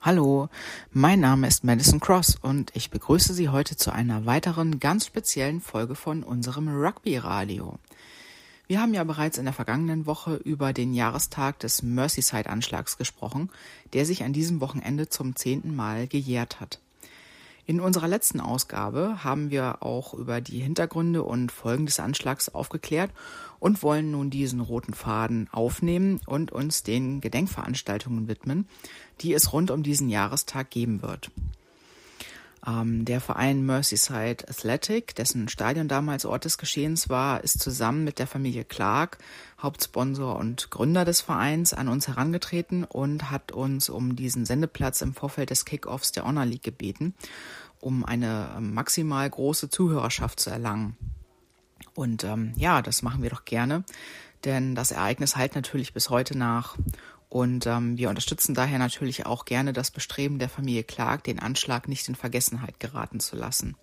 Hallo, mein Name ist Madison Cross und ich begrüße Sie heute zu einer weiteren ganz speziellen Folge von unserem Rugby Radio. Wir haben ja bereits in der vergangenen Woche über den Jahrestag des Merseyside-Anschlags gesprochen, der sich an diesem Wochenende zum zehnten Mal gejährt hat. In unserer letzten Ausgabe haben wir auch über die Hintergründe und Folgen des Anschlags aufgeklärt und wollen nun diesen roten Faden aufnehmen und uns den Gedenkveranstaltungen widmen, die es rund um diesen Jahrestag geben wird. Ähm, der Verein Merseyside Athletic, dessen Stadion damals Ort des Geschehens war, ist zusammen mit der Familie Clark, Hauptsponsor und Gründer des Vereins, an uns herangetreten und hat uns um diesen Sendeplatz im Vorfeld des Kickoffs der Honor League gebeten, um eine ähm, maximal große Zuhörerschaft zu erlangen. Und ähm, ja, das machen wir doch gerne, denn das Ereignis halt natürlich bis heute nach. Und ähm, wir unterstützen daher natürlich auch gerne das Bestreben der Familie Clark, den Anschlag nicht in Vergessenheit geraten zu lassen.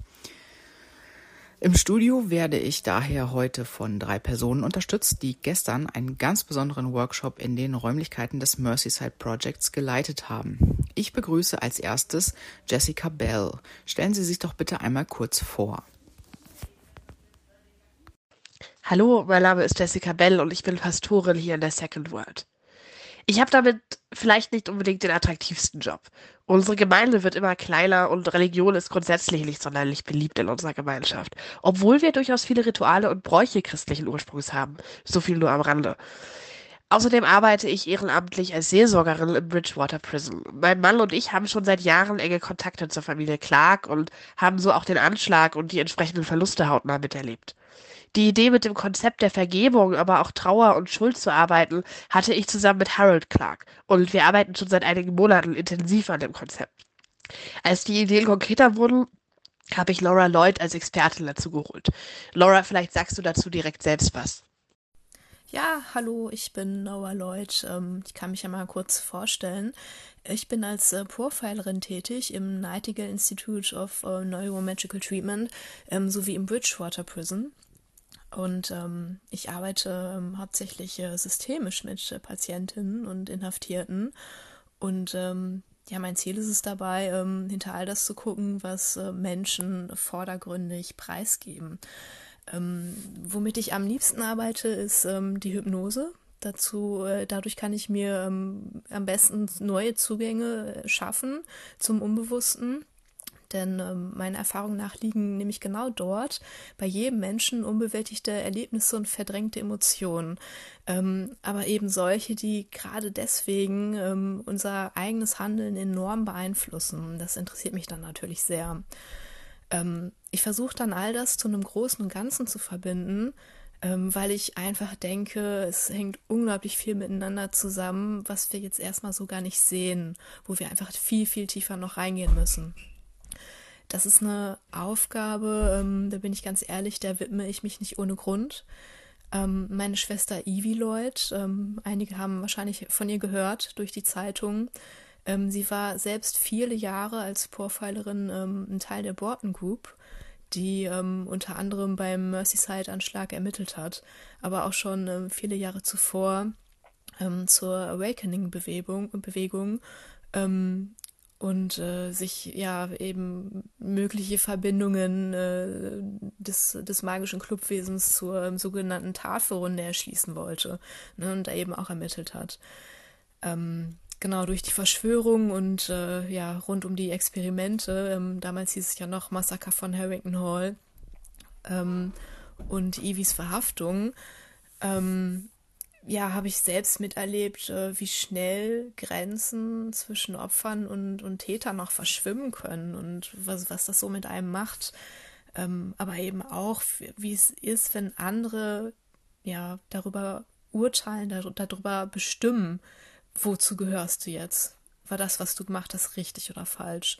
Im Studio werde ich daher heute von drei Personen unterstützt, die gestern einen ganz besonderen Workshop in den Räumlichkeiten des Merseyside Projects geleitet haben. Ich begrüße als erstes Jessica Bell. Stellen Sie sich doch bitte einmal kurz vor. Hallo, mein Name ist Jessica Bell und ich bin Pastorin hier in der Second World. Ich habe damit vielleicht nicht unbedingt den attraktivsten Job. Unsere Gemeinde wird immer kleiner und Religion ist grundsätzlich nicht sonderlich beliebt in unserer Gemeinschaft, obwohl wir durchaus viele Rituale und Bräuche christlichen Ursprungs haben. So viel nur am Rande. Außerdem arbeite ich ehrenamtlich als Seelsorgerin im Bridgewater Prison. Mein Mann und ich haben schon seit Jahren enge Kontakte zur Familie Clark und haben so auch den Anschlag und die entsprechenden Verluste hautnah miterlebt. Die Idee mit dem Konzept der Vergebung, aber auch Trauer und Schuld zu arbeiten, hatte ich zusammen mit Harold Clark. Und wir arbeiten schon seit einigen Monaten intensiv an dem Konzept. Als die Ideen konkreter wurden, habe ich Laura Lloyd als Expertin dazu geholt. Laura, vielleicht sagst du dazu direkt selbst was. Ja, hallo, ich bin Noah Lloyd. Ähm, ich kann mich ja mal kurz vorstellen. Ich bin als äh, Profilerin tätig im Nightingale Institute of äh, Neuromagical Treatment ähm, sowie im Bridgewater Prison. Und ähm, ich arbeite ähm, hauptsächlich äh, systemisch mit äh, Patientinnen und Inhaftierten. Und ähm, ja, mein Ziel ist es dabei, ähm, hinter all das zu gucken, was äh, Menschen vordergründig preisgeben. Ähm, womit ich am liebsten arbeite, ist ähm, die Hypnose. Dazu, äh, dadurch kann ich mir am besten neue Zugänge äh, schaffen zum Unbewussten denn ähm, meiner Erfahrung nach liegen nämlich genau dort bei jedem Menschen unbewältigte Erlebnisse und verdrängte Emotionen. Ähm, aber eben solche, die gerade deswegen ähm, unser eigenes Handeln enorm beeinflussen. Das interessiert mich dann natürlich sehr. Ähm, ich versuche dann all das zu einem Großen und Ganzen zu verbinden ähm, weil ich einfach denke, es hängt unglaublich viel miteinander zusammen, was wir jetzt erstmal so gar nicht sehen, wo wir einfach viel, viel tiefer noch reingehen müssen. Das ist eine Aufgabe, ähm, da bin ich ganz ehrlich, da widme ich mich nicht ohne Grund. Ähm, meine Schwester Ivy Lloyd, ähm, einige haben wahrscheinlich von ihr gehört durch die Zeitung. Ähm, sie war selbst viele Jahre als Profilerin ähm, ein Teil der Borton Group, die ähm, unter anderem beim Merseyside-Anschlag ermittelt hat, aber auch schon viele Jahre zuvor zur Awakening-Bewegung Bewegung, und äh, sich ja eben mögliche Verbindungen äh, des, des magischen Clubwesens zur ähm, sogenannten Tafelrunde erschließen wollte ne, und da eben auch ermittelt hat. Ähm, genau durch die Verschwörung und äh, ja rund um die Experimente, ähm, damals hieß es ja noch Massaker von Harrington Hall ähm, und Evies Verhaftung, ähm, ja, habe ich selbst miterlebt, äh, wie schnell Grenzen zwischen Opfern und, und Tätern noch verschwimmen können und was, was das so mit einem macht. Ähm, aber eben auch, wie es ist, wenn andere ja darüber urteilen, darüber bestimmen, wozu gehörst du jetzt? War das, was du gemacht hast, richtig oder falsch?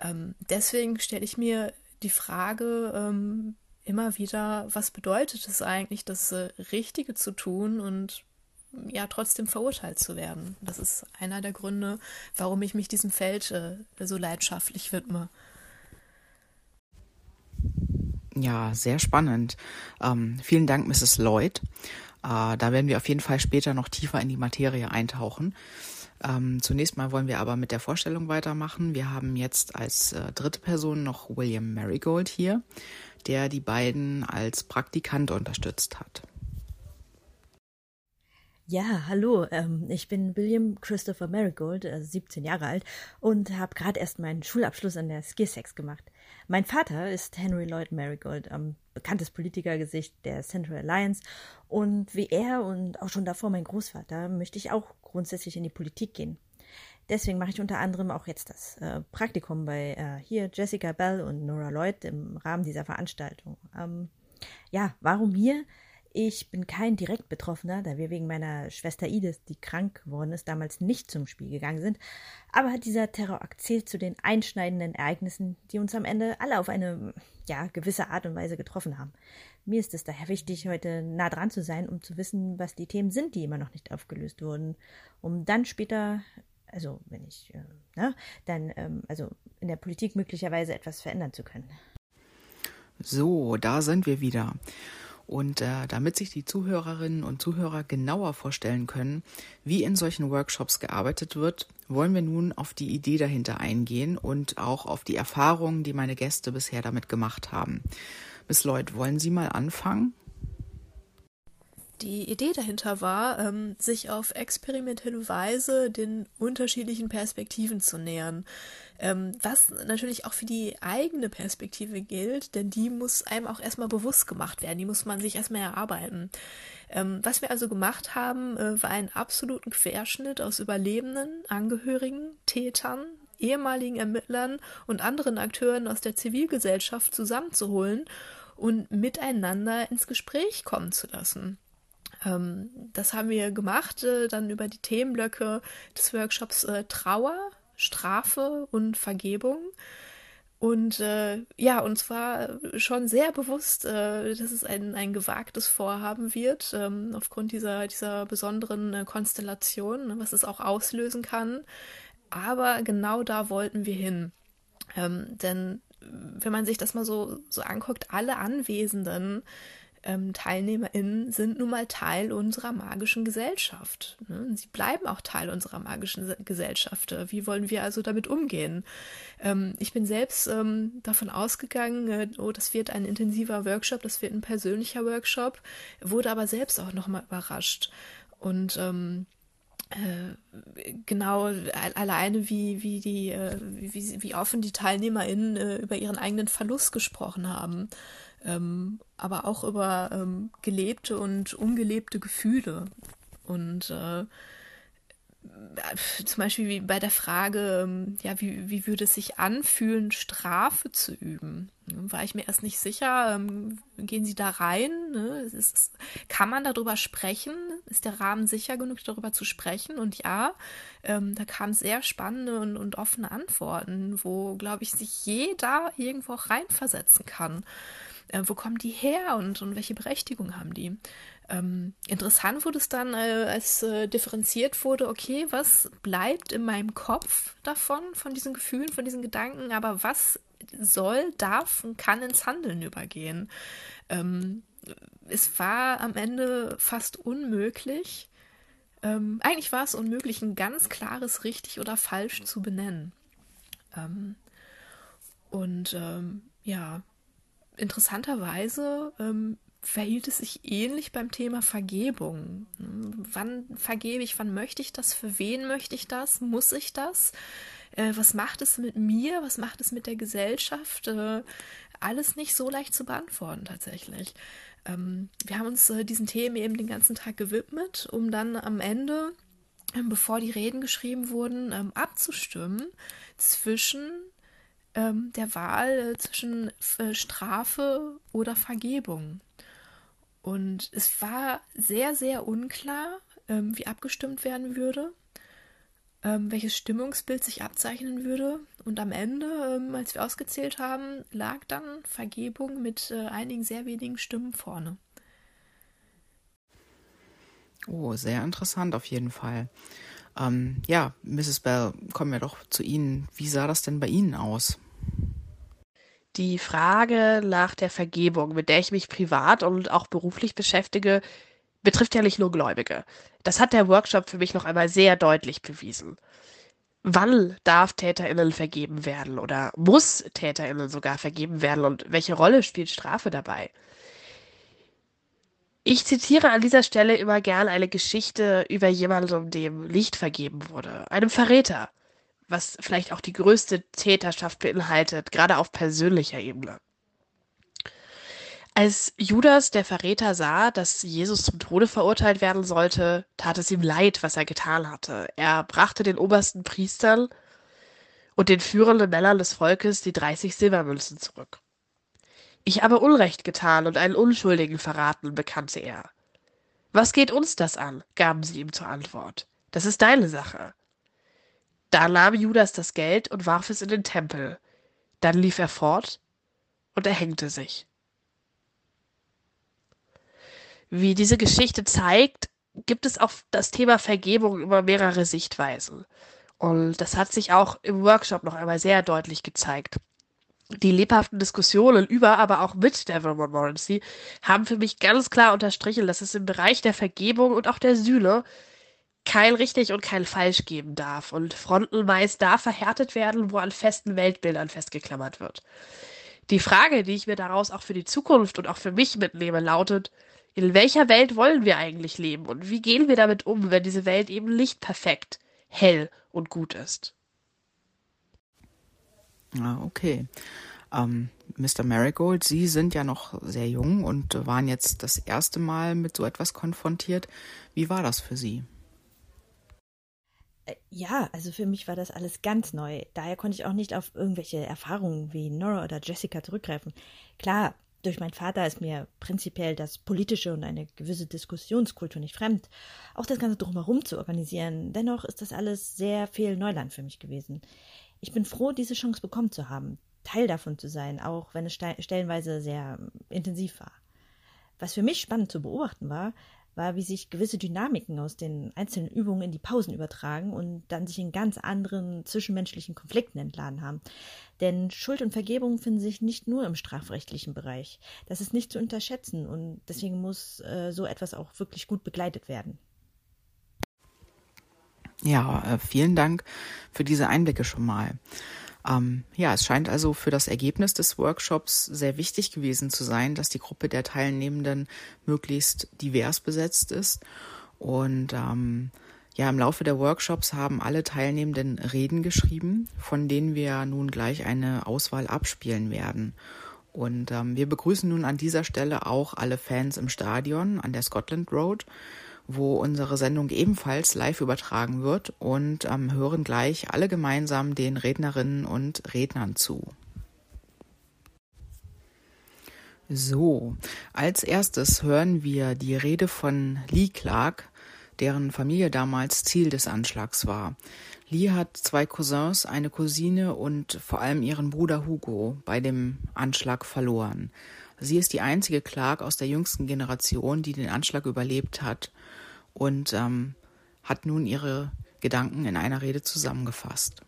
Ähm, deswegen stelle ich mir die Frage, ähm, immer wieder, was bedeutet es eigentlich, das äh, Richtige zu tun und ja trotzdem verurteilt zu werden. Das ist einer der Gründe, warum ich mich diesem Feld äh, so leidenschaftlich widme. Ja, sehr spannend. Ähm, vielen Dank, Mrs. Lloyd. Äh, da werden wir auf jeden Fall später noch tiefer in die Materie eintauchen. Ähm, zunächst mal wollen wir aber mit der Vorstellung weitermachen. Wir haben jetzt als äh, dritte Person noch William Marigold hier, der die beiden als Praktikant unterstützt hat. Ja, hallo, ähm, ich bin William Christopher Marigold, äh, 17 Jahre alt und habe gerade erst meinen Schulabschluss an der Skissex gemacht. Mein Vater ist Henry Lloyd Marigold, ähm, bekanntes Politikergesicht der Central Alliance und wie er und auch schon davor mein Großvater möchte ich auch grundsätzlich in die Politik gehen. Deswegen mache ich unter anderem auch jetzt das äh, Praktikum bei äh, hier Jessica Bell und Nora Lloyd im Rahmen dieser Veranstaltung. Ähm, ja, warum hier? Ich bin kein direkt Betroffener, da wir wegen meiner Schwester Edith, die krank geworden ist, damals nicht zum Spiel gegangen sind. Aber dieser Terrorakt zählt zu den einschneidenden Ereignissen, die uns am Ende alle auf eine, ja, gewisse Art und Weise getroffen haben. Mir ist es daher wichtig, heute nah dran zu sein, um zu wissen, was die Themen sind, die immer noch nicht aufgelöst wurden, um dann später, also wenn ich, äh, na, dann, ähm, also in der Politik möglicherweise etwas verändern zu können. So, da sind wir wieder. Und äh, damit sich die Zuhörerinnen und Zuhörer genauer vorstellen können, wie in solchen Workshops gearbeitet wird, wollen wir nun auf die Idee dahinter eingehen und auch auf die Erfahrungen, die meine Gäste bisher damit gemacht haben. Miss Lloyd, wollen Sie mal anfangen? Die Idee dahinter war, ähm, sich auf experimentelle Weise den unterschiedlichen Perspektiven zu nähern. Ähm, was natürlich auch für die eigene Perspektive gilt, denn die muss einem auch erstmal bewusst gemacht werden, die muss man sich erstmal erarbeiten. Ähm, was wir also gemacht haben, äh, war einen absoluten Querschnitt aus Überlebenden, Angehörigen, Tätern, ehemaligen Ermittlern und anderen Akteuren aus der Zivilgesellschaft zusammenzuholen und miteinander ins Gespräch kommen zu lassen. Ähm, das haben wir gemacht, äh, dann über die Themenblöcke des Workshops äh, Trauer, Strafe und Vergebung. Und äh, ja, uns war schon sehr bewusst, äh, dass es ein, ein gewagtes Vorhaben wird, ähm, aufgrund dieser, dieser besonderen äh, Konstellation, was es auch auslösen kann. Aber genau da wollten wir hin. Ähm, denn wenn man sich das mal so, so anguckt, alle Anwesenden ähm, TeilnehmerInnen sind nun mal Teil unserer magischen Gesellschaft. Ne? Sie bleiben auch Teil unserer magischen Gesellschaft. Wie wollen wir also damit umgehen? Ähm, ich bin selbst ähm, davon ausgegangen, äh, oh, das wird ein intensiver Workshop, das wird ein persönlicher Workshop, wurde aber selbst auch nochmal überrascht. Und ähm, äh, genau alleine wie wie die äh, wie, wie offen die TeilnehmerInnen äh, über ihren eigenen Verlust gesprochen haben ähm, aber auch über ähm, gelebte und ungelebte Gefühle. Und äh, zum Beispiel bei der Frage, ähm, ja, wie, wie würde es sich anfühlen, Strafe zu üben? War ich mir erst nicht sicher. Ähm, gehen Sie da rein? Ne? Ist, kann man darüber sprechen? Ist der Rahmen sicher genug, darüber zu sprechen? Und ja, ähm, da kamen sehr spannende und, und offene Antworten, wo, glaube ich, sich jeder irgendwo auch reinversetzen kann äh, wo kommen die her und, und welche Berechtigung haben die? Ähm, interessant wurde es dann, äh, als äh, differenziert wurde, okay, was bleibt in meinem Kopf davon, von diesen Gefühlen, von diesen Gedanken, aber was soll, darf und kann ins Handeln übergehen? Ähm, es war am Ende fast unmöglich, ähm, eigentlich war es unmöglich, ein ganz klares richtig oder falsch zu benennen. Ähm, und ähm, ja, interessanterweise ähm, verhielt es sich ähnlich beim Thema Vergebung. Wann vergebe ich, wann möchte ich das, für wen möchte ich das, muss ich das? Äh, was macht es mit mir, was macht es mit der Gesellschaft? Äh, alles nicht so leicht zu beantworten tatsächlich. Ähm, wir haben uns äh, diesen Themen eben den ganzen Tag gewidmet, um dann am Ende, ähm, bevor die Reden geschrieben wurden, ähm, abzustimmen zwischen ähm, der Wahl zwischen äh, Strafe oder Vergebung. Und es war sehr, sehr unklar, ähm, wie abgestimmt werden würde, ähm, welches Stimmungsbild sich abzeichnen würde. Und am Ende, ähm, als wir ausgezählt haben, lag dann Vergebung mit äh, einigen sehr wenigen Stimmen vorne. Oh, sehr interessant auf jeden Fall. Ähm, ja, Mrs. Bell, kommen wir doch zu Ihnen. Wie sah das denn bei Ihnen aus? Die Frage nach der Vergebung, mit der ich mich privat und auch beruflich beschäftige, betrifft ja nicht nur Gläubige. Das hat der Workshop für mich noch einmal sehr deutlich bewiesen. Wann darf TäterInnen vergeben werden oder muss TäterInnen sogar vergeben werden und welche Rolle spielt Strafe dabei? Ich zitiere an dieser Stelle immer gern eine Geschichte über jemanden, dem Licht vergeben wurde, einem Verräter, was vielleicht auch die größte Täterschaft beinhaltet, gerade auf persönlicher Ebene. Als Judas, der Verräter, sah, dass Jesus zum Tode verurteilt werden sollte, tat es ihm leid, was er getan hatte. Er brachte den obersten Priestern und den führenden Männern des Volkes die 30 Silbermünzen zurück. Ich habe Unrecht getan und einen Unschuldigen verraten, bekannte er. Was geht uns das an? gaben sie ihm zur Antwort. Das ist deine Sache. Da nahm Judas das Geld und warf es in den Tempel. Dann lief er fort und erhängte sich. Wie diese Geschichte zeigt, gibt es auf das Thema Vergebung über mehrere Sichtweisen. Und das hat sich auch im Workshop noch einmal sehr deutlich gezeigt. Die lebhaften Diskussionen über, aber auch mit Devil Montmorency haben für mich ganz klar unterstrichen, dass es im Bereich der Vergebung und auch der Sühne kein richtig und kein falsch geben darf und Fronten meist da verhärtet werden, wo an festen Weltbildern festgeklammert wird. Die Frage, die ich mir daraus auch für die Zukunft und auch für mich mitnehme, lautet, in welcher Welt wollen wir eigentlich leben und wie gehen wir damit um, wenn diese Welt eben nicht perfekt, hell und gut ist? Ah, okay. Ähm, Mr. Marigold, Sie sind ja noch sehr jung und waren jetzt das erste Mal mit so etwas konfrontiert. Wie war das für Sie? Äh, ja, also für mich war das alles ganz neu. Daher konnte ich auch nicht auf irgendwelche Erfahrungen wie Nora oder Jessica zurückgreifen. Klar, durch meinen Vater ist mir prinzipiell das Politische und eine gewisse Diskussionskultur nicht fremd. Auch das Ganze drumherum zu organisieren. Dennoch ist das alles sehr viel Neuland für mich gewesen. Ich bin froh, diese Chance bekommen zu haben, Teil davon zu sein, auch wenn es stellenweise sehr intensiv war. Was für mich spannend zu beobachten war, war, wie sich gewisse Dynamiken aus den einzelnen Übungen in die Pausen übertragen und dann sich in ganz anderen zwischenmenschlichen Konflikten entladen haben. Denn Schuld und Vergebung finden sich nicht nur im strafrechtlichen Bereich. Das ist nicht zu unterschätzen und deswegen muss äh, so etwas auch wirklich gut begleitet werden. Ja, äh, vielen Dank für diese Einblicke schon mal. Ähm, ja, es scheint also für das Ergebnis des Workshops sehr wichtig gewesen zu sein, dass die Gruppe der Teilnehmenden möglichst divers besetzt ist. Und ähm, ja, im Laufe der Workshops haben alle Teilnehmenden Reden geschrieben, von denen wir nun gleich eine Auswahl abspielen werden. Und ähm, wir begrüßen nun an dieser Stelle auch alle Fans im Stadion an der Scotland Road wo unsere Sendung ebenfalls live übertragen wird und ähm, hören gleich alle gemeinsam den Rednerinnen und Rednern zu. So, als erstes hören wir die Rede von Lee Clark, deren Familie damals Ziel des Anschlags war. Lee hat zwei Cousins, eine Cousine und vor allem ihren Bruder Hugo bei dem Anschlag verloren. Sie ist die einzige Clark aus der jüngsten Generation, die den Anschlag überlebt hat und ähm, hat nun ihre Gedanken in einer Rede zusammengefasst.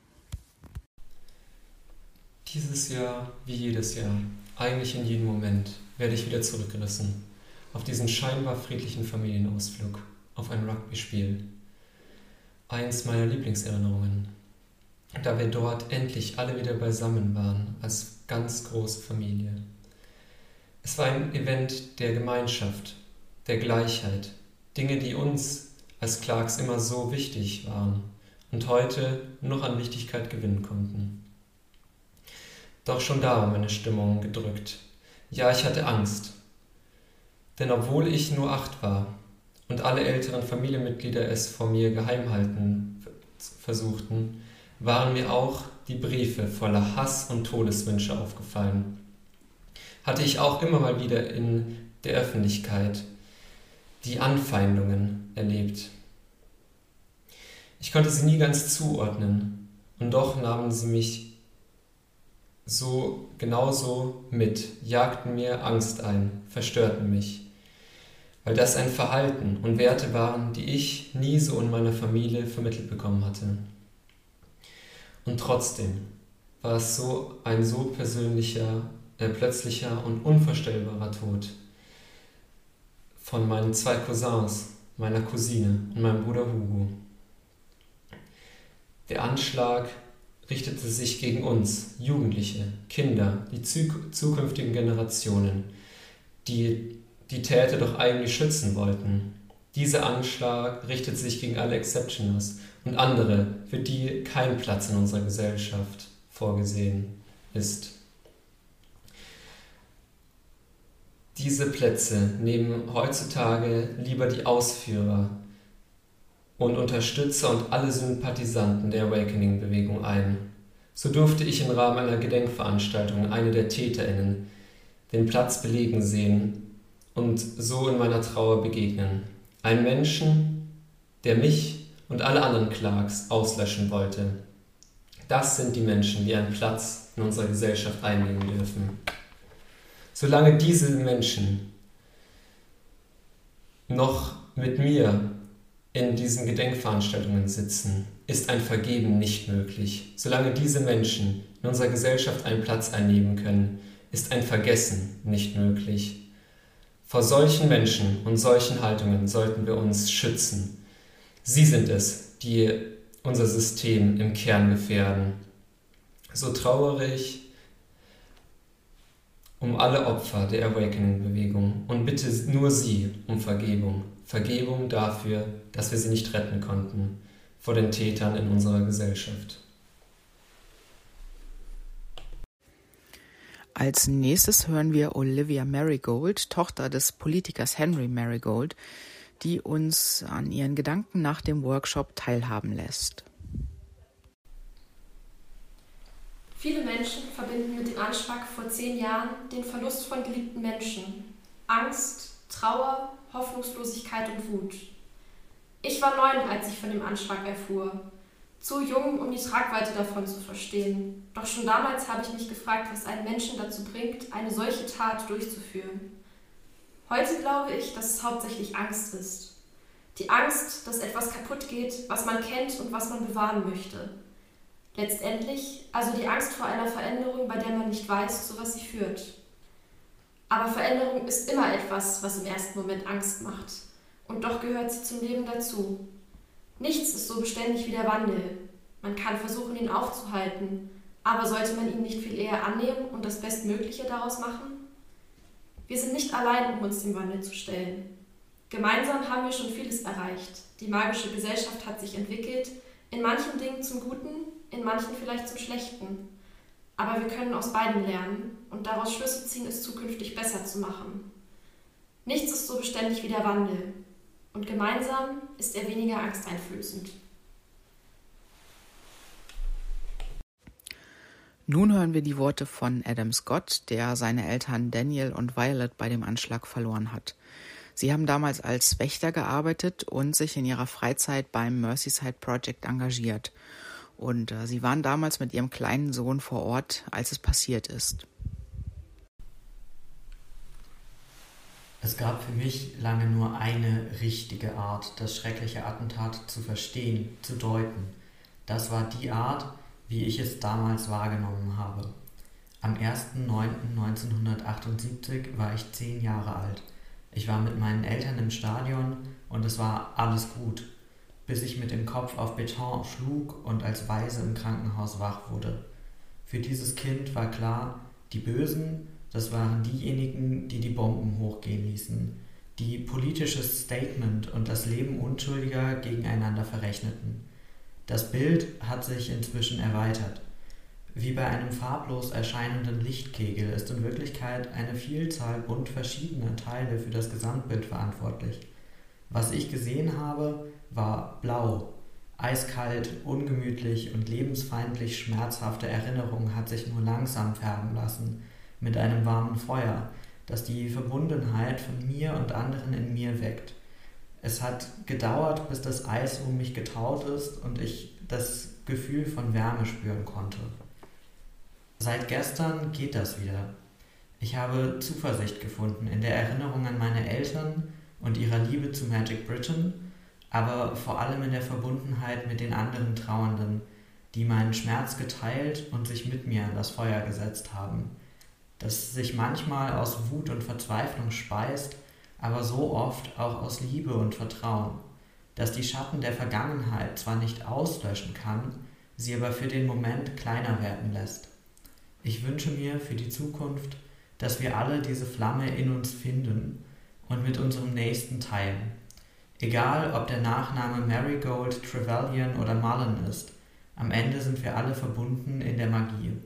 Dieses Jahr, wie jedes Jahr, eigentlich in jedem Moment, werde ich wieder zurückgerissen auf diesen scheinbar friedlichen Familienausflug, auf ein Rugby-Spiel. Eins meiner Lieblingserinnerungen, da wir dort endlich alle wieder beisammen waren, als ganz große Familie. Es war ein Event der Gemeinschaft, der Gleichheit, Dinge, die uns als Clarks immer so wichtig waren und heute noch an Wichtigkeit gewinnen konnten. Doch schon da war meine Stimmung gedrückt. Ja, ich hatte Angst. Denn obwohl ich nur acht war und alle älteren Familienmitglieder es vor mir geheim halten versuchten, waren mir auch die Briefe voller Hass und Todeswünsche aufgefallen. Hatte ich auch immer mal wieder in der Öffentlichkeit die Anfeindungen erlebt. Ich konnte sie nie ganz zuordnen und doch nahmen sie mich so genauso mit, jagten mir Angst ein, verstörten mich, weil das ein Verhalten und Werte waren, die ich nie so in meiner Familie vermittelt bekommen hatte. Und trotzdem war es so ein so persönlicher, äh, plötzlicher und unvorstellbarer Tod von meinen zwei Cousins, meiner Cousine und meinem Bruder Hugo. Der Anschlag richtete sich gegen uns, Jugendliche, Kinder, die zukünftigen Generationen, die die Täter doch eigentlich schützen wollten. Dieser Anschlag richtet sich gegen alle Exceptioners und andere, für die kein Platz in unserer Gesellschaft vorgesehen ist. Diese Plätze nehmen heutzutage lieber die Ausführer und Unterstützer und alle Sympathisanten der Awakening-Bewegung ein. So durfte ich im Rahmen einer Gedenkveranstaltung eine der TäterInnen den Platz belegen sehen und so in meiner Trauer begegnen. Ein Menschen, der mich und alle anderen Clarks auslöschen wollte. Das sind die Menschen, die einen Platz in unserer Gesellschaft einnehmen dürfen. Solange diese Menschen noch mit mir in diesen Gedenkveranstaltungen sitzen, ist ein Vergeben nicht möglich. Solange diese Menschen in unserer Gesellschaft einen Platz einnehmen können, ist ein Vergessen nicht möglich. Vor solchen Menschen und solchen Haltungen sollten wir uns schützen. Sie sind es, die unser System im Kern gefährden. So traurig um alle Opfer der Awakening-Bewegung und bitte nur sie um Vergebung. Vergebung dafür, dass wir sie nicht retten konnten vor den Tätern in unserer Gesellschaft. Als nächstes hören wir Olivia Marigold, Tochter des Politikers Henry Marigold, die uns an ihren Gedanken nach dem Workshop teilhaben lässt. Viele Menschen verbinden mit dem Anschlag vor zehn Jahren den Verlust von geliebten Menschen. Angst, Trauer, Hoffnungslosigkeit und Wut. Ich war neun, als ich von dem Anschlag erfuhr. Zu jung, um die Tragweite davon zu verstehen. Doch schon damals habe ich mich gefragt, was einen Menschen dazu bringt, eine solche Tat durchzuführen. Heute glaube ich, dass es hauptsächlich Angst ist. Die Angst, dass etwas kaputt geht, was man kennt und was man bewahren möchte. Letztendlich also die Angst vor einer Veränderung, bei der man nicht weiß, zu was sie führt. Aber Veränderung ist immer etwas, was im ersten Moment Angst macht. Und doch gehört sie zum Leben dazu. Nichts ist so beständig wie der Wandel. Man kann versuchen, ihn aufzuhalten, aber sollte man ihn nicht viel eher annehmen und das Bestmögliche daraus machen? Wir sind nicht allein, um uns dem Wandel zu stellen. Gemeinsam haben wir schon vieles erreicht. Die magische Gesellschaft hat sich entwickelt, in manchen Dingen zum Guten, in manchen vielleicht zum Schlechten. Aber wir können aus beiden lernen und daraus Schlüsse ziehen, es zukünftig besser zu machen. Nichts ist so beständig wie der Wandel und gemeinsam ist er weniger angsteinflößend. Nun hören wir die Worte von Adam Scott, der seine Eltern Daniel und Violet bei dem Anschlag verloren hat. Sie haben damals als Wächter gearbeitet und sich in ihrer Freizeit beim Merseyside Project engagiert. Und äh, sie waren damals mit ihrem kleinen Sohn vor Ort, als es passiert ist. Es gab für mich lange nur eine richtige Art, das schreckliche Attentat zu verstehen, zu deuten. Das war die Art, wie ich es damals wahrgenommen habe. Am 1.9.1978 war ich zehn Jahre alt. Ich war mit meinen Eltern im Stadion und es war alles gut bis ich mit dem Kopf auf Beton schlug und als Weise im Krankenhaus wach wurde. Für dieses Kind war klar, die Bösen, das waren diejenigen, die die Bomben hochgehen ließen, die politisches Statement und das Leben Unschuldiger gegeneinander verrechneten. Das Bild hat sich inzwischen erweitert. Wie bei einem farblos erscheinenden Lichtkegel ist in Wirklichkeit eine Vielzahl bunt verschiedener Teile für das Gesamtbild verantwortlich. Was ich gesehen habe, war blau. Eiskalt, ungemütlich und lebensfeindlich schmerzhafte Erinnerung hat sich nur langsam färben lassen, mit einem warmen Feuer, das die Verbundenheit von mir und anderen in mir weckt. Es hat gedauert, bis das Eis um mich getaut ist und ich das Gefühl von Wärme spüren konnte. Seit gestern geht das wieder. Ich habe Zuversicht gefunden in der Erinnerung an meine Eltern und ihrer Liebe zu Magic Britain aber vor allem in der Verbundenheit mit den anderen Trauernden, die meinen Schmerz geteilt und sich mit mir an das Feuer gesetzt haben, das sich manchmal aus Wut und Verzweiflung speist, aber so oft auch aus Liebe und Vertrauen, dass die Schatten der Vergangenheit zwar nicht auslöschen kann, sie aber für den Moment kleiner werden lässt. Ich wünsche mir für die Zukunft, dass wir alle diese Flamme in uns finden und mit unserem Nächsten teilen. Egal, ob der Nachname Marigold, Trevelyan oder Mullen ist, am Ende sind wir alle verbunden in der Magie.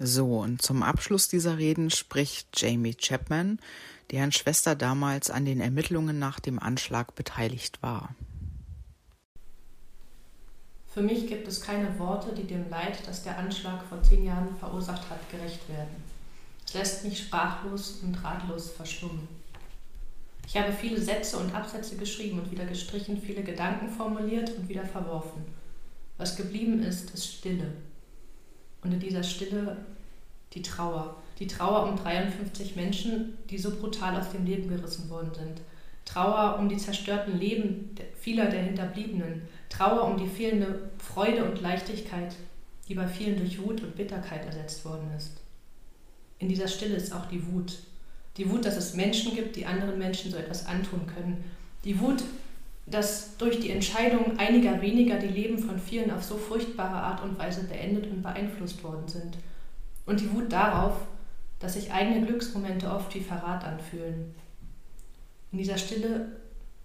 So, und zum Abschluss dieser Reden spricht Jamie Chapman, deren Schwester damals an den Ermittlungen nach dem Anschlag beteiligt war. Für mich gibt es keine Worte, die dem Leid, das der Anschlag vor zehn Jahren verursacht hat, gerecht werden. Lässt mich sprachlos und ratlos verstummen. Ich habe viele Sätze und Absätze geschrieben und wieder gestrichen, viele Gedanken formuliert und wieder verworfen. Was geblieben ist, ist Stille. Und in dieser Stille die Trauer. Die Trauer um 53 Menschen, die so brutal aus dem Leben gerissen worden sind. Trauer um die zerstörten Leben vieler der Hinterbliebenen. Trauer um die fehlende Freude und Leichtigkeit, die bei vielen durch Wut und Bitterkeit ersetzt worden ist. In dieser Stille ist auch die Wut. Die Wut, dass es Menschen gibt, die anderen Menschen so etwas antun können. Die Wut, dass durch die Entscheidung einiger weniger die Leben von vielen auf so furchtbare Art und Weise beendet und beeinflusst worden sind. Und die Wut darauf, dass sich eigene Glücksmomente oft wie Verrat anfühlen. In dieser Stille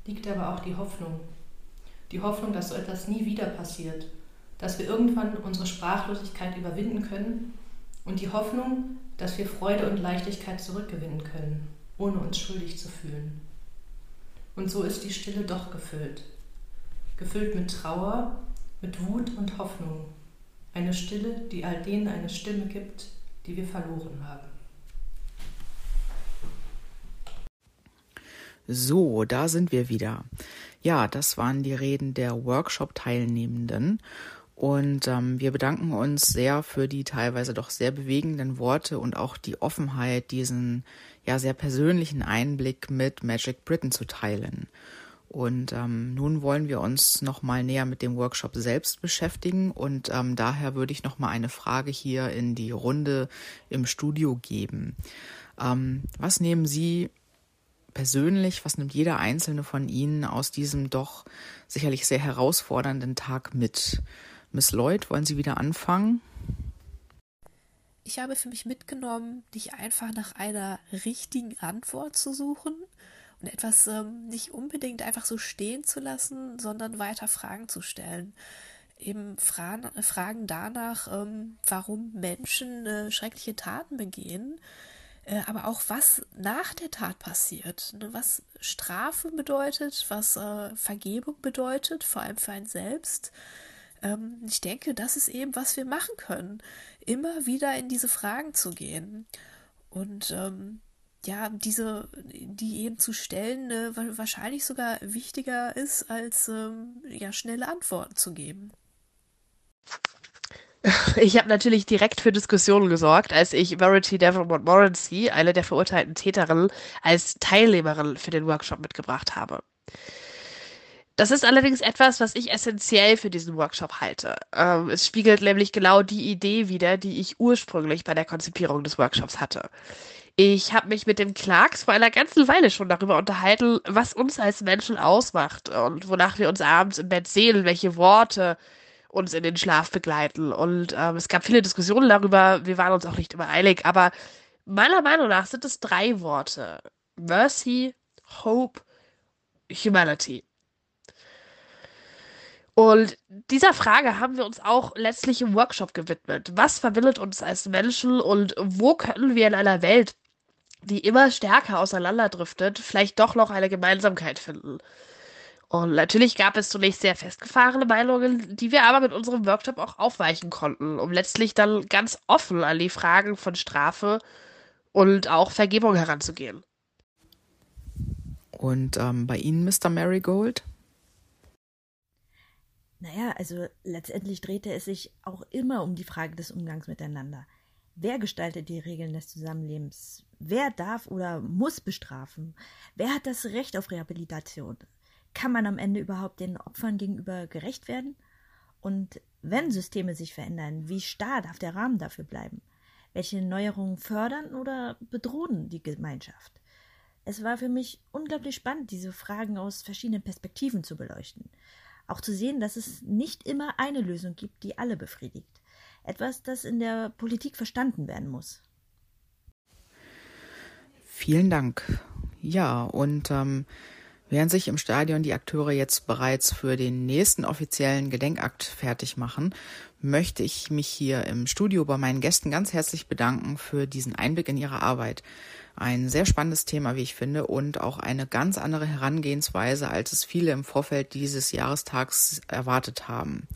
liegt aber auch die Hoffnung. Die Hoffnung, dass so etwas nie wieder passiert, dass wir irgendwann unsere Sprachlosigkeit überwinden können und die Hoffnung, dass wir Freude und Leichtigkeit zurückgewinnen können, ohne uns schuldig zu fühlen. Und so ist die Stille doch gefüllt. Gefüllt mit Trauer, mit Wut und Hoffnung. Eine Stille, die all denen eine Stimme gibt, die wir verloren haben. So, da sind wir wieder. Ja, das waren die Reden der Workshop-Teilnehmenden. Und ähm, wir bedanken uns sehr für die teilweise doch sehr bewegenden Worte und auch die Offenheit, diesen ja sehr persönlichen Einblick mit Magic Britain zu teilen. Und ähm, nun wollen wir uns noch mal näher mit dem Workshop selbst beschäftigen und ähm, daher würde ich noch mal eine Frage hier in die Runde im Studio geben. Ähm, was nehmen Sie persönlich, was nimmt jeder einzelne von Ihnen aus diesem doch sicherlich sehr herausfordernden Tag mit? Miss Lloyd, wollen Sie wieder anfangen? Ich habe für mich mitgenommen, nicht einfach nach einer richtigen Antwort zu suchen und etwas ähm, nicht unbedingt einfach so stehen zu lassen, sondern weiter Fragen zu stellen. Eben Fragen, Fragen danach, ähm, warum Menschen äh, schreckliche Taten begehen, äh, aber auch was nach der Tat passiert, ne? was Strafe bedeutet, was äh, Vergebung bedeutet, vor allem für einen selbst ähm, ich denke, das ist eben, was wir machen können, immer wieder in diese Fragen zu gehen und ähm, ja, diese, die eben zu stellen, äh, wahrscheinlich sogar wichtiger ist, als ähm, ja, schnelle Antworten zu geben. Ich habe natürlich direkt für Diskussionen gesorgt, als ich Verity Devon Morency, eine der verurteilten Täterinnen, als Teilnehmerin für den Workshop mitgebracht habe. Das ist allerdings etwas, was ich essentiell für diesen Workshop halte. Ähm, es spiegelt nämlich genau die Idee wider, die ich ursprünglich bei der Konzipierung des Workshops hatte. Ich habe mich mit dem Clarks vor einer ganzen Weile schon darüber unterhalten, was uns als Menschen ausmacht und wonach wir uns abends im Bett sehen, welche Worte uns in den Schlaf begleiten. Und ähm, es gab viele Diskussionen darüber, wir waren uns auch nicht immer eilig, aber meiner Meinung nach sind es drei Worte. Mercy, Hope, Humanity. Und dieser Frage haben wir uns auch letztlich im Workshop gewidmet. Was verbindet uns als Menschen und wo können wir in einer Welt, die immer stärker auseinanderdriftet, vielleicht doch noch eine Gemeinsamkeit finden? Und natürlich gab es zunächst sehr festgefahrene Meinungen, die wir aber mit unserem Workshop auch aufweichen konnten, um letztlich dann ganz offen an die Fragen von Strafe und auch Vergebung heranzugehen. Und ähm, bei Ihnen, Mr. Marigold? Naja, also letztendlich drehte es sich auch immer um die Frage des Umgangs miteinander. Wer gestaltet die Regeln des Zusammenlebens? Wer darf oder muss bestrafen? Wer hat das Recht auf Rehabilitation? Kann man am Ende überhaupt den Opfern gegenüber gerecht werden? Und wenn Systeme sich verändern, wie starr darf der Rahmen dafür bleiben? Welche Neuerungen fördern oder bedrohen die Gemeinschaft? Es war für mich unglaublich spannend, diese Fragen aus verschiedenen Perspektiven zu beleuchten. Auch zu sehen, dass es nicht immer eine Lösung gibt, die alle befriedigt. Etwas, das in der Politik verstanden werden muss. Vielen Dank. Ja, und ähm, während sich im Stadion die Akteure jetzt bereits für den nächsten offiziellen Gedenkakt fertig machen, möchte ich mich hier im Studio bei meinen Gästen ganz herzlich bedanken für diesen Einblick in ihre Arbeit. Ein sehr spannendes Thema, wie ich finde, und auch eine ganz andere Herangehensweise, als es viele im Vorfeld dieses Jahrestags erwartet haben.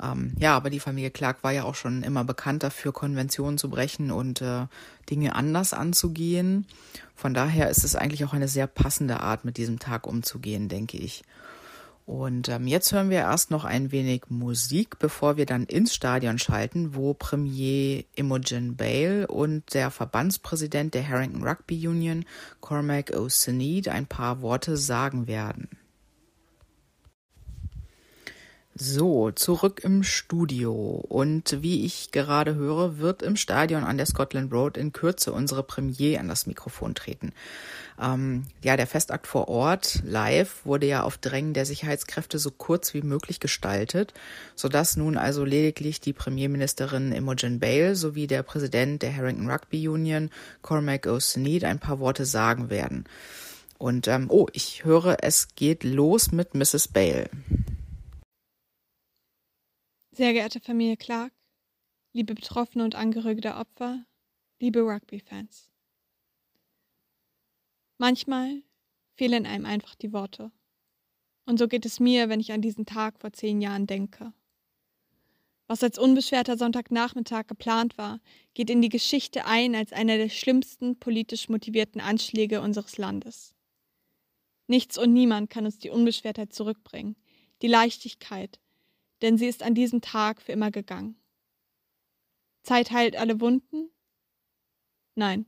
Ähm, ja, aber die Familie Clark war ja auch schon immer bekannt dafür, Konventionen zu brechen und äh, Dinge anders anzugehen. Von daher ist es eigentlich auch eine sehr passende Art, mit diesem Tag umzugehen, denke ich. Und ähm, jetzt hören wir erst noch ein wenig Musik, bevor wir dann ins Stadion schalten, wo Premier Imogen Bale und der Verbandspräsident der Harrington Rugby Union, Cormac O'Sinead, ein paar Worte sagen werden. So, zurück im Studio. Und wie ich gerade höre, wird im Stadion an der Scotland Road in Kürze unsere Premier an das Mikrofon treten. Ähm, ja, der Festakt vor Ort live wurde ja auf Drängen der Sicherheitskräfte so kurz wie möglich gestaltet, sodass nun also lediglich die Premierministerin Imogen Bale sowie der Präsident der Harrington Rugby Union, Cormac O'Sneed, ein paar Worte sagen werden. Und ähm, oh, ich höre, es geht los mit Mrs. Bale. Sehr geehrte Familie Clark, liebe Betroffene und Angehörige der Opfer, liebe Rugby-Fans. Manchmal fehlen einem einfach die Worte. Und so geht es mir, wenn ich an diesen Tag vor zehn Jahren denke. Was als unbeschwerter Sonntagnachmittag geplant war, geht in die Geschichte ein als einer der schlimmsten politisch motivierten Anschläge unseres Landes. Nichts und niemand kann uns die Unbeschwertheit zurückbringen, die Leichtigkeit, denn sie ist an diesem Tag für immer gegangen. Zeit heilt alle Wunden? Nein.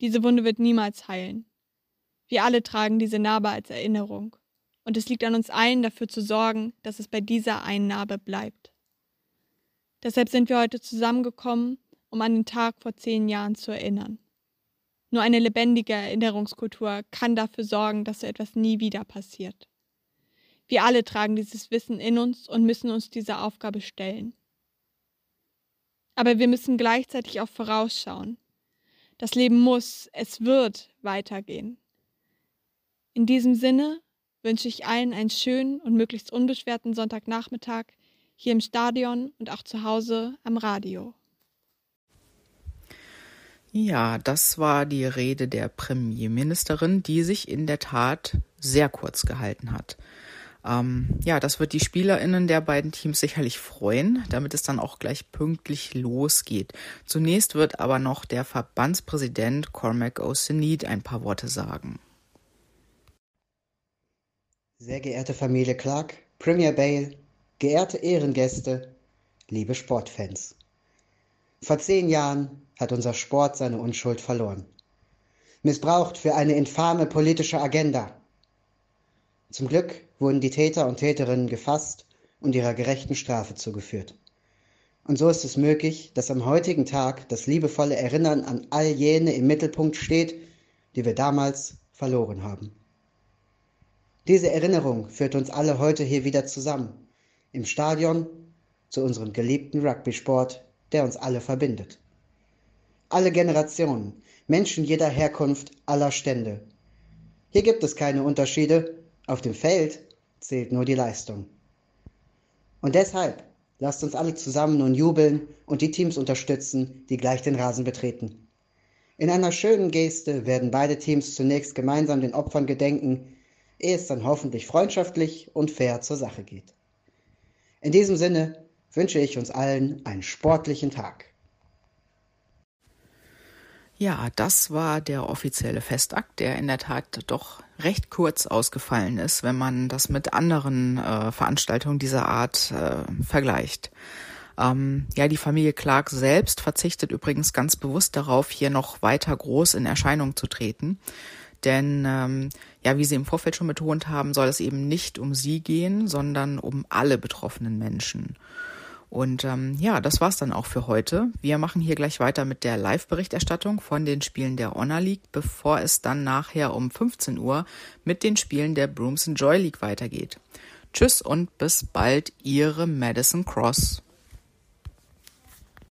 Diese Wunde wird niemals heilen. Wir alle tragen diese Narbe als Erinnerung, und es liegt an uns allen dafür zu sorgen, dass es bei dieser einen Narbe bleibt. Deshalb sind wir heute zusammengekommen, um an den Tag vor zehn Jahren zu erinnern. Nur eine lebendige Erinnerungskultur kann dafür sorgen, dass so etwas nie wieder passiert. Wir alle tragen dieses Wissen in uns und müssen uns dieser Aufgabe stellen. Aber wir müssen gleichzeitig auch vorausschauen. Das Leben muss, es wird weitergehen. In diesem Sinne wünsche ich allen einen schönen und möglichst unbeschwerten Sonntagnachmittag hier im Stadion und auch zu Hause am Radio. Ja, das war die Rede der Premierministerin, die sich in der Tat sehr kurz gehalten hat. Ähm, ja, das wird die SpielerInnen der beiden Teams sicherlich freuen, damit es dann auch gleich pünktlich losgeht. Zunächst wird aber noch der Verbandspräsident Cormac O'Sinead ein paar Worte sagen. Sehr geehrte Familie Clark, Premier Bale, geehrte Ehrengäste, liebe Sportfans. Vor zehn Jahren hat unser Sport seine Unschuld verloren. Missbraucht für eine infame politische Agenda. Zum Glück wurden die Täter und Täterinnen gefasst und ihrer gerechten Strafe zugeführt. Und so ist es möglich, dass am heutigen Tag das liebevolle Erinnern an all jene im Mittelpunkt steht, die wir damals verloren haben. Diese Erinnerung führt uns alle heute hier wieder zusammen, im Stadion, zu unserem geliebten Rugby-Sport, der uns alle verbindet. Alle Generationen, Menschen jeder Herkunft, aller Stände. Hier gibt es keine Unterschiede, auf dem Feld zählt nur die Leistung. Und deshalb lasst uns alle zusammen nun jubeln und die Teams unterstützen, die gleich den Rasen betreten. In einer schönen Geste werden beide Teams zunächst gemeinsam den Opfern gedenken, ehe es dann hoffentlich freundschaftlich und fair zur Sache geht. In diesem Sinne wünsche ich uns allen einen sportlichen Tag. Ja, das war der offizielle Festakt, der in der Tat doch recht kurz ausgefallen ist, wenn man das mit anderen äh, Veranstaltungen dieser Art äh, vergleicht. Ähm, ja, die Familie Clark selbst verzichtet übrigens ganz bewusst darauf, hier noch weiter groß in Erscheinung zu treten. Denn ähm, ja, wie Sie im Vorfeld schon betont haben, soll es eben nicht um Sie gehen, sondern um alle betroffenen Menschen. Und ähm, ja, das war's dann auch für heute. Wir machen hier gleich weiter mit der Live-Berichterstattung von den Spielen der Honor League, bevor es dann nachher um 15 Uhr mit den Spielen der Brooms Joy League weitergeht. Tschüss und bis bald, Ihre Madison Cross.